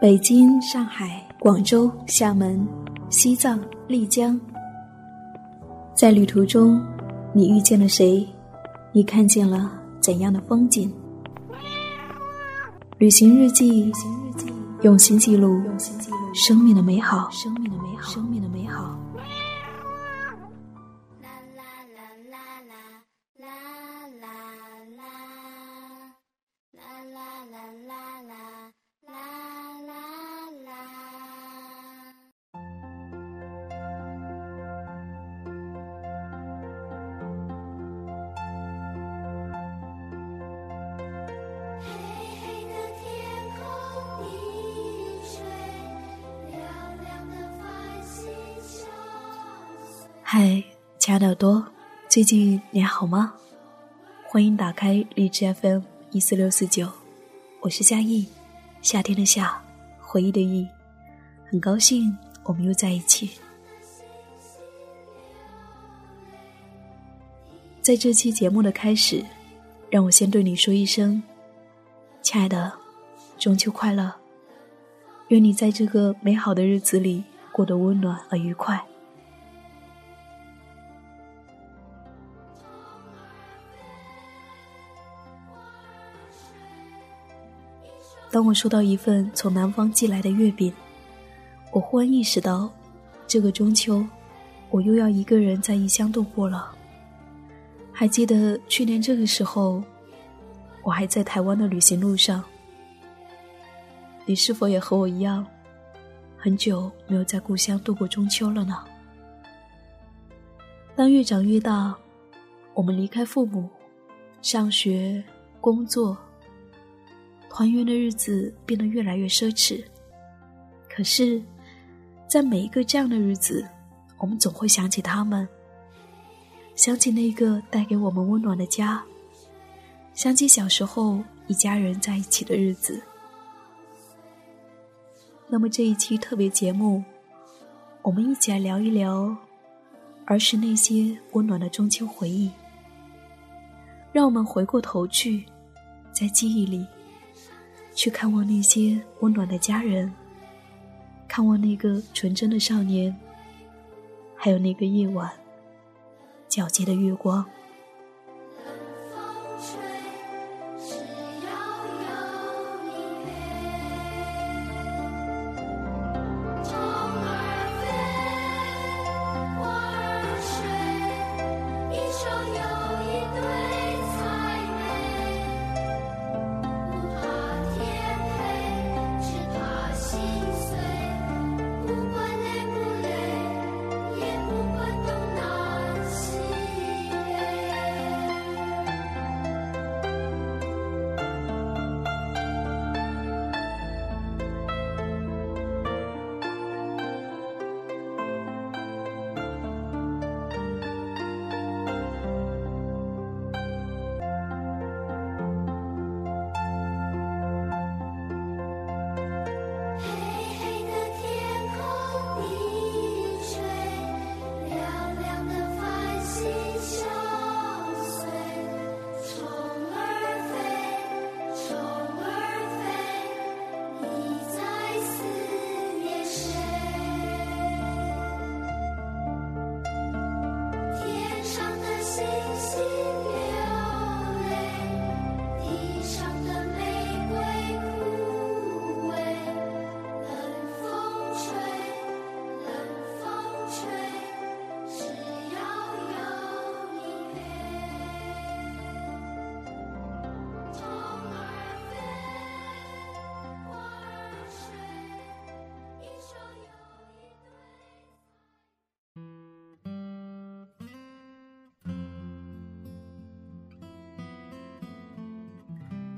北京、上海、广州、厦门、西藏、丽江，在旅途中，你遇见了谁？你看见了怎样的风景？旅行日记，用心记录生命的美好。生命的美好。生命的美好。嗨，亲爱的耳朵，最近你还好吗？欢迎打开荔枝 FM 一四六四九，我是夏意，夏天的夏，回忆的忆，很高兴我们又在一起。在这期节目的开始，让我先对你说一声，亲爱的，中秋快乐！愿你在这个美好的日子里过得温暖而愉快。当我收到一份从南方寄来的月饼，我忽然意识到，这个中秋，我又要一个人在异乡度过了。还记得去年这个时候，我还在台湾的旅行路上。你是否也和我一样，很久没有在故乡度过中秋了呢？当越长越大，我们离开父母，上学、工作。团圆的日子变得越来越奢侈，可是，在每一个这样的日子，我们总会想起他们，想起那个带给我们温暖的家，想起小时候一家人在一起的日子。那么这一期特别节目，我们一起来聊一聊儿时那些温暖的中秋回忆。让我们回过头去，在记忆里。去看望那些温暖的家人，看望那个纯真的少年，还有那个夜晚皎洁的月光。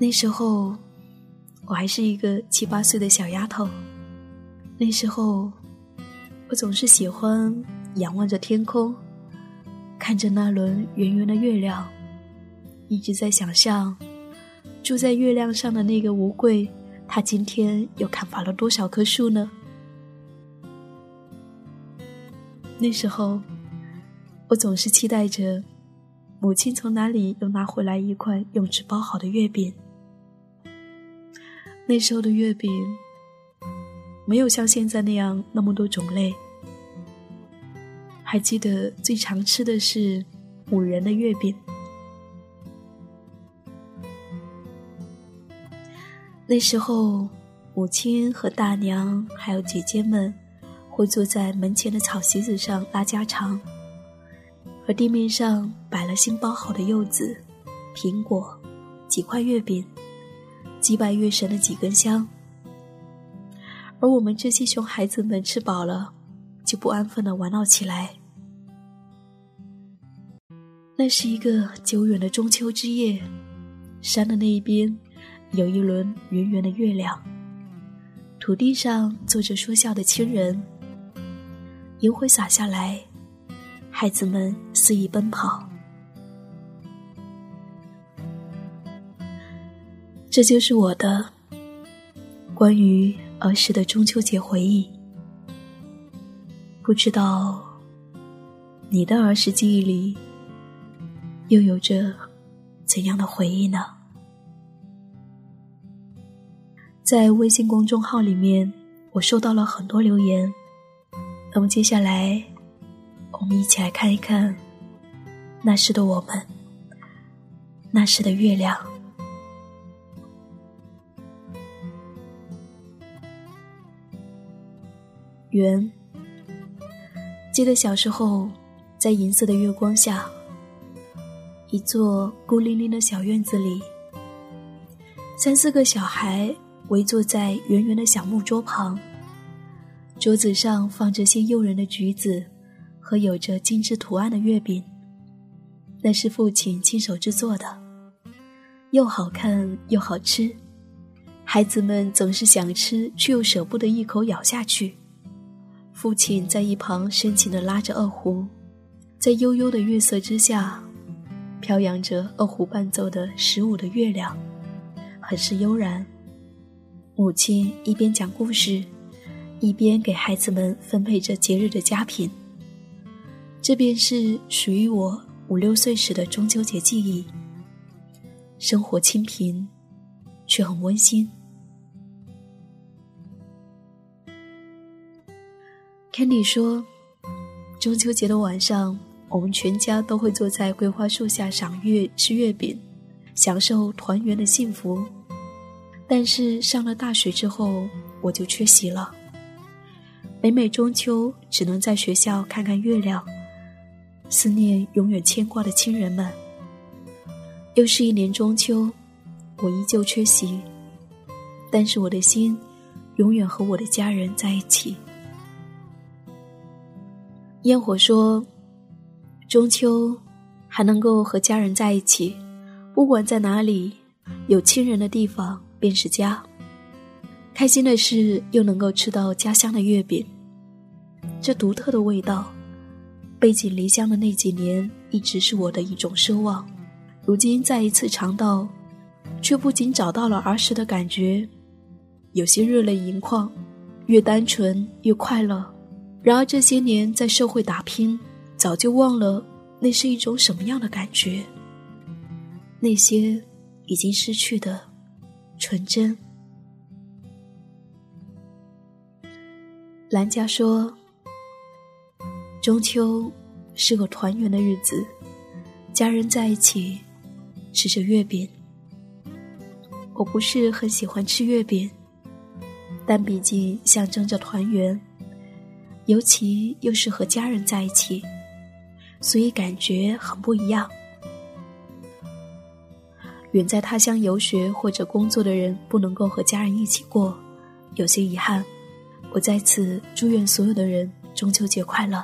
那时候，我还是一个七八岁的小丫头。那时候，我总是喜欢仰望着天空，看着那轮圆圆的月亮，一直在想象，住在月亮上的那个乌龟，它今天又砍伐了多少棵树呢？那时候，我总是期待着，母亲从哪里又拿回来一块用纸包好的月饼。那时候的月饼，没有像现在那样那么多种类。还记得最常吃的是五仁的月饼。那时候，母亲和大娘还有姐姐们会坐在门前的草席子上拉家常，而地面上摆了新包好的柚子、苹果、几块月饼、祭拜月神的几根香。而我们这些熊孩子们吃饱了，就不安分的玩闹起来。那是一个久远的中秋之夜，山的那一边有一轮圆圆的月亮，土地上坐着说笑的亲人，银灰洒下来，孩子们肆意奔跑。这就是我的关于儿时的中秋节回忆。不知道你的儿时记忆里。又有着怎样的回忆呢？在微信公众号里面，我收到了很多留言。那么接下来，我们一起来看一看那时的我们，那时的月亮。圆，记得小时候在银色的月光下。一座孤零零的小院子里，三四个小孩围坐在圆圆的小木桌旁，桌子上放着些诱人的橘子和有着精致图案的月饼，那是父亲亲手制作的，又好看又好吃，孩子们总是想吃却又舍不得一口咬下去。父亲在一旁深情地拉着二胡，在悠悠的月色之下。飘扬着二胡伴奏的十五的月亮，很是悠然。母亲一边讲故事，一边给孩子们分配着节日的佳品。这便是属于我五六岁时的中秋节记忆。生活清贫，却很温馨。村里说，中秋节的晚上。我们全家都会坐在桂花树下赏月、吃月饼，享受团圆的幸福。但是上了大学之后，我就缺席了。每每中秋，只能在学校看看月亮，思念永远牵挂的亲人们。又是一年中秋，我依旧缺席，但是我的心永远和我的家人在一起。烟火说。中秋，还能够和家人在一起，不管在哪里，有亲人的地方便是家。开心的是，又能够吃到家乡的月饼，这独特的味道。背井离乡的那几年，一直是我的一种奢望。如今再一次尝到，却不仅找到了儿时的感觉，有些热泪盈眶，越单纯越快乐。然而这些年在社会打拼。早就忘了那是一种什么样的感觉。那些已经失去的纯真。兰家说：“中秋是个团圆的日子，家人在一起吃着月饼。我不是很喜欢吃月饼，但毕竟象征着团圆，尤其又是和家人在一起。”所以感觉很不一样。远在他乡游学或者工作的人不能够和家人一起过，有些遗憾。我在此祝愿所有的人中秋节快乐。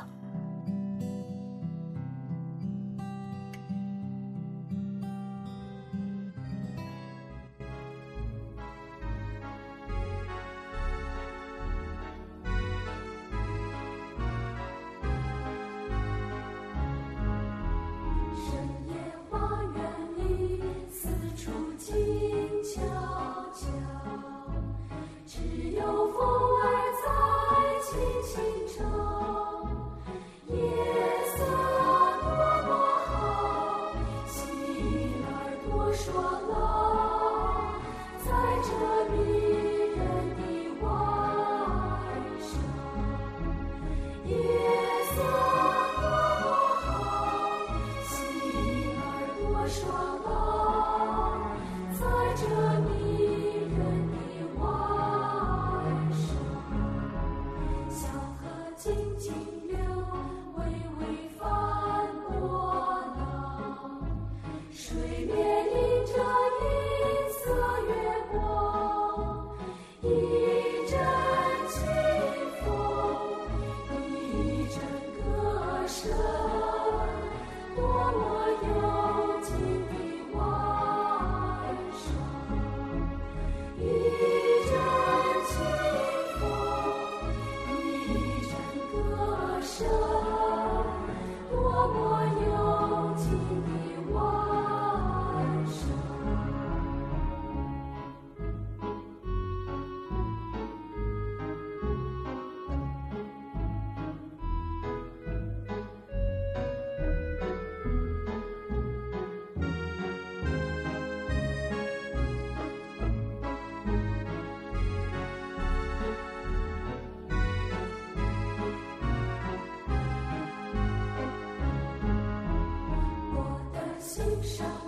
show.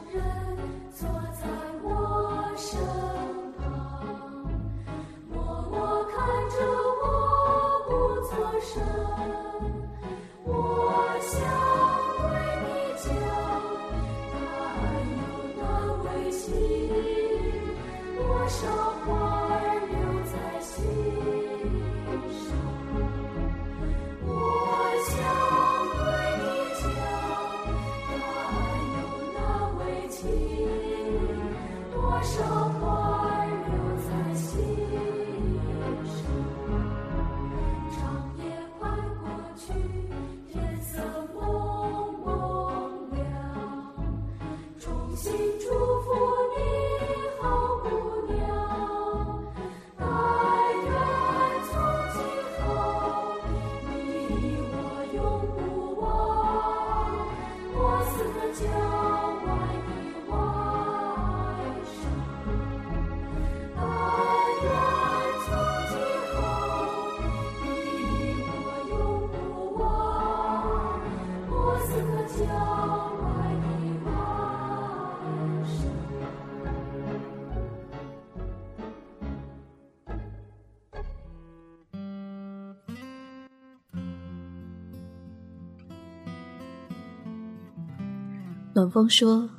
暖风说：“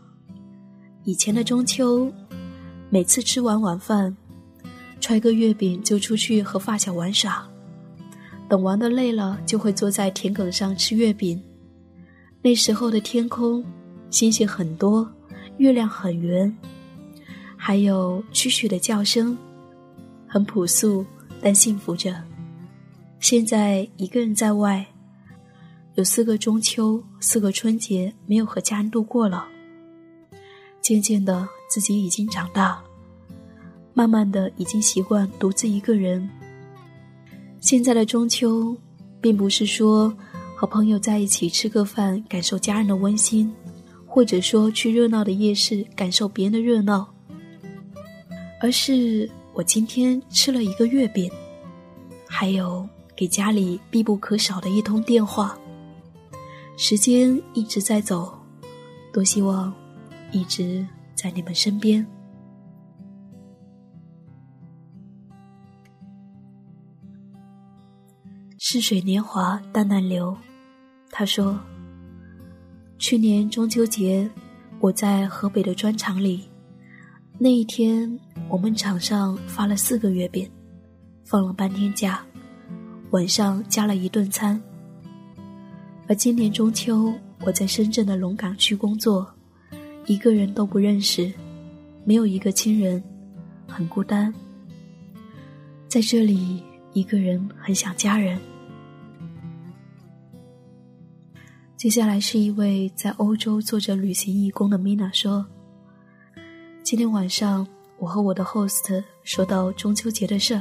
以前的中秋，每次吃完晚饭，揣个月饼就出去和发小玩耍。等玩的累了，就会坐在田埂上吃月饼。那时候的天空，星星很多，月亮很圆，还有蛐蛐的叫声，很朴素，但幸福着。现在一个人在外。”有四个中秋，四个春节没有和家人度过了。渐渐的，自己已经长大，慢慢的已经习惯独自一个人。现在的中秋，并不是说和朋友在一起吃个饭，感受家人的温馨，或者说去热闹的夜市感受别人的热闹，而是我今天吃了一个月饼，还有给家里必不可少的一通电话。时间一直在走，多希望一直在你们身边。似水年华淡淡流，他说：“去年中秋节，我在河北的砖厂里，那一天我们厂上发了四个月饼，放了半天假，晚上加了一顿餐。”而今年中秋，我在深圳的龙岗区工作，一个人都不认识，没有一个亲人，很孤单。在这里，一个人很想家人。接下来是一位在欧洲做着旅行义工的 Mina 说：“今天晚上，我和我的 host 说到中秋节的事，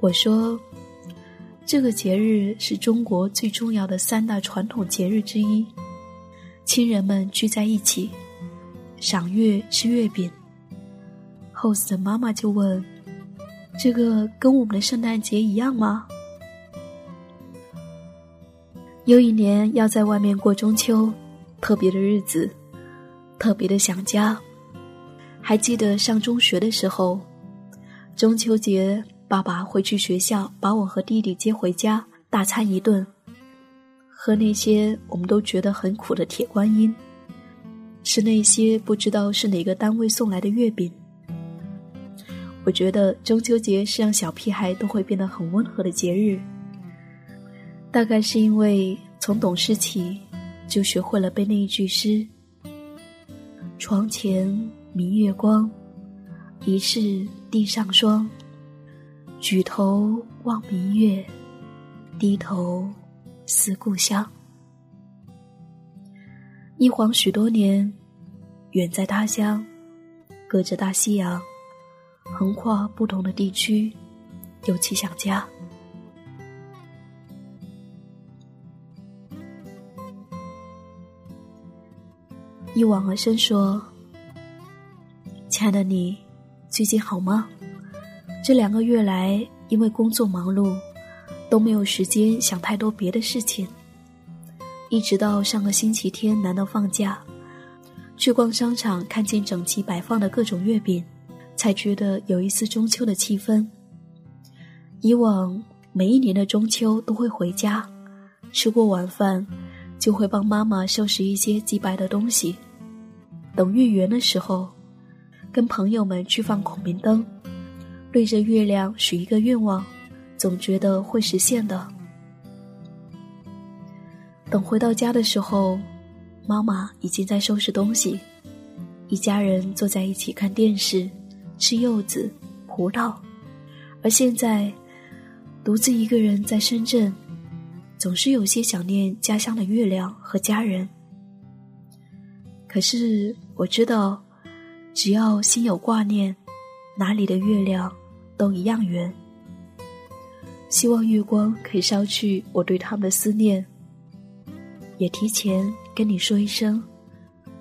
我说。”这个节日是中国最重要的三大传统节日之一，亲人们聚在一起，赏月吃月饼。host 的妈妈就问：“这个跟我们的圣诞节一样吗？”又一年要在外面过中秋，特别的日子，特别的想家。还记得上中学的时候，中秋节爸爸会去学校把我和弟弟接回家，大餐一顿，喝那些我们都觉得很苦的铁观音，吃那些不知道是哪个单位送来的月饼。我觉得中秋节是让小屁孩都会变得很温和的节日，大概是因为从懂事起就学会了背那一句诗：“床前。”明月光，疑是地上霜。举头望明月，低头思故乡。一晃许多年，远在他乡，隔着大西洋，横跨不同的地区，又起想家。一往而深说。亲爱的你，最近好吗？这两个月来，因为工作忙碌，都没有时间想太多别的事情。一直到上个星期天难得放假，去逛商场，看见整齐摆放的各种月饼，才觉得有一丝中秋的气氛。以往每一年的中秋都会回家，吃过晚饭，就会帮妈妈收拾一些祭拜的东西。等月圆的时候。跟朋友们去放孔明灯，对着月亮许一个愿望，总觉得会实现的。等回到家的时候，妈妈已经在收拾东西，一家人坐在一起看电视，吃柚子、葡萄。而现在，独自一个人在深圳，总是有些想念家乡的月亮和家人。可是我知道。只要心有挂念，哪里的月亮都一样圆。希望月光可以烧去我对他们的思念，也提前跟你说一声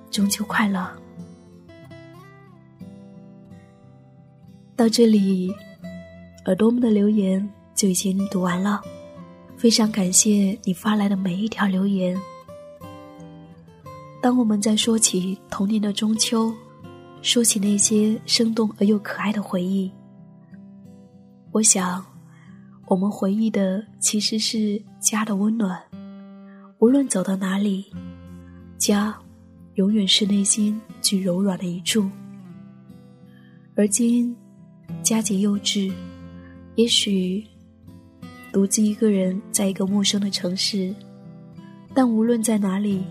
中秋快乐。到这里，耳朵们的留言就已经读完了，非常感谢你发来的每一条留言。当我们在说起童年的中秋。说起那些生动而又可爱的回忆，我想，我们回忆的其实是家的温暖。无论走到哪里，家永远是内心最柔软的一处。而今，佳节又至，也许独自一个人在一个陌生的城市，但无论在哪里，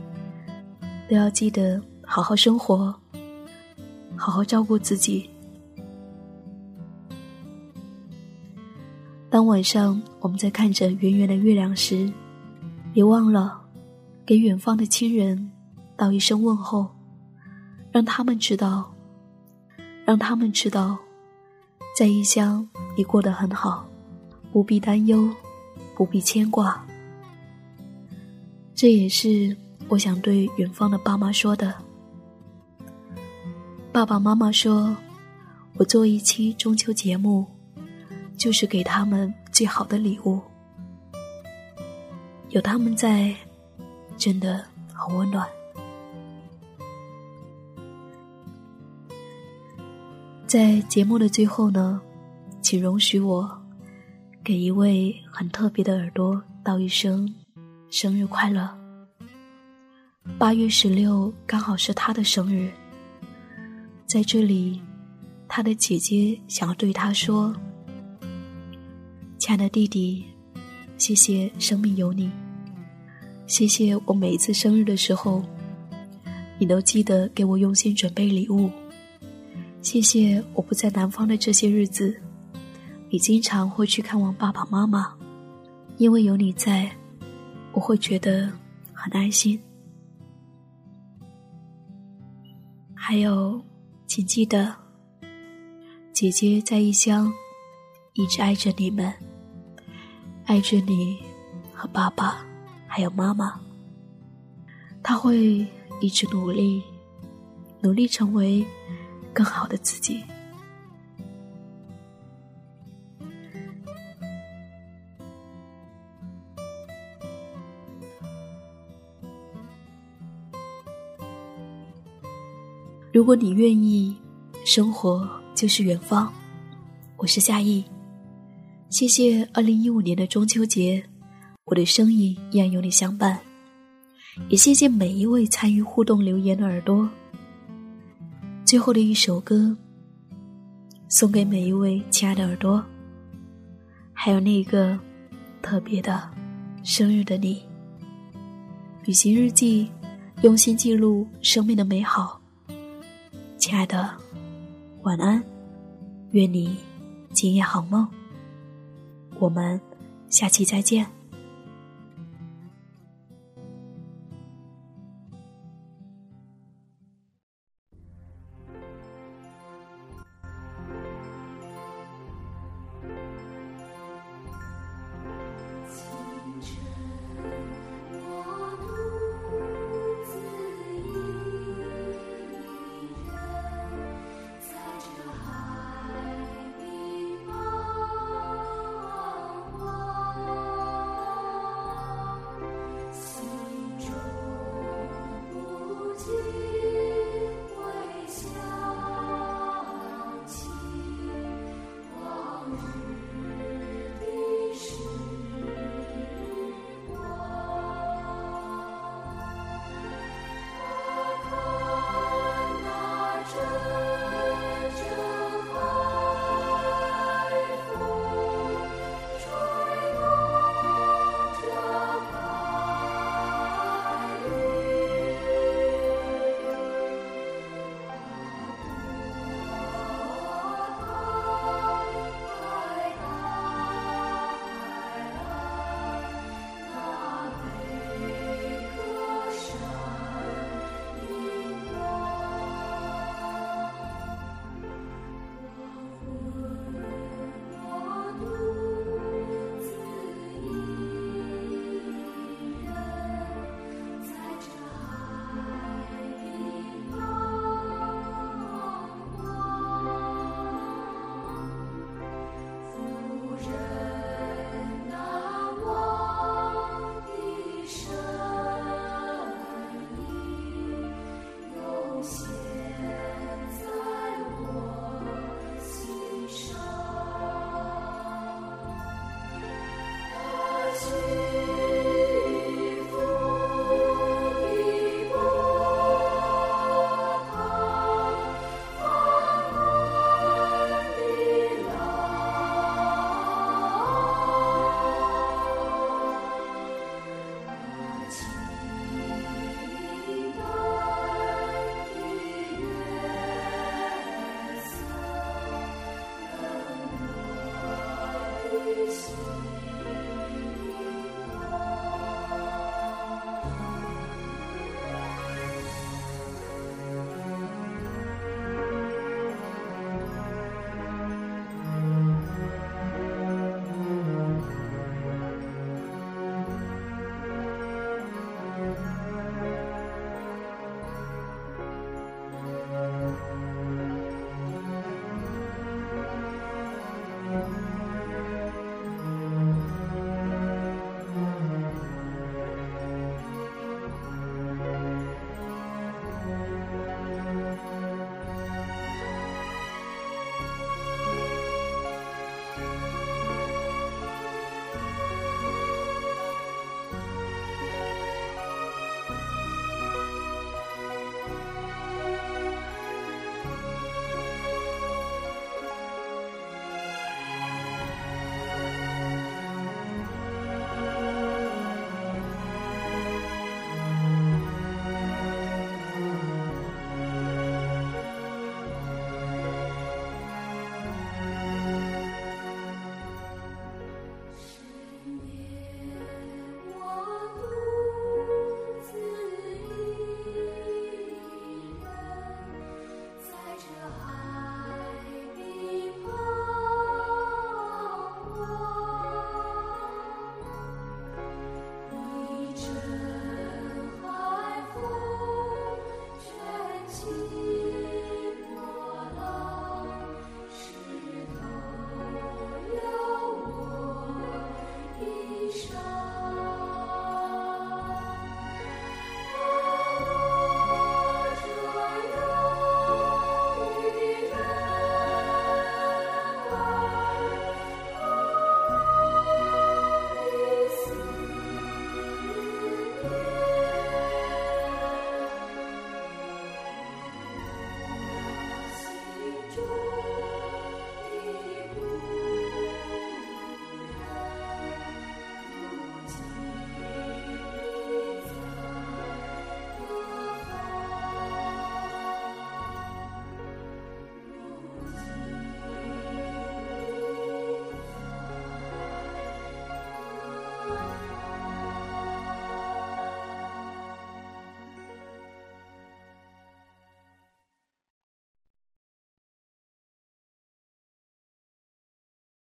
都要记得好好生活。好好照顾自己。当晚上我们在看着圆圆的月亮时，别忘了给远方的亲人道一声问候，让他们知道，让他们知道，在异乡你过得很好，不必担忧，不必牵挂。这也是我想对远方的爸妈说的。爸爸妈妈说：“我做一期中秋节目，就是给他们最好的礼物。有他们在，真的很温暖。”在节目的最后呢，请容许我给一位很特别的耳朵道一声生日快乐。八月十六刚好是他的生日。在这里，他的姐姐想要对他说：“亲爱的弟弟，谢谢生命有你，谢谢我每一次生日的时候，你都记得给我用心准备礼物，谢谢我不在南方的这些日子，你经常会去看望爸爸妈妈，因为有你在，我会觉得很安心。还有。”请记得，姐姐在异乡，一直爱着你们，爱着你和爸爸，还有妈妈。她会一直努力，努力成为更好的自己。如果你愿意，生活就是远方。我是夏意，谢谢二零一五年的中秋节，我的声音依然有你相伴。也谢谢每一位参与互动留言的耳朵。最后的一首歌，送给每一位亲爱的耳朵，还有那个特别的生日的你。旅行日记，用心记录生命的美好。亲爱的，晚安，愿你今夜好梦。我们下期再见。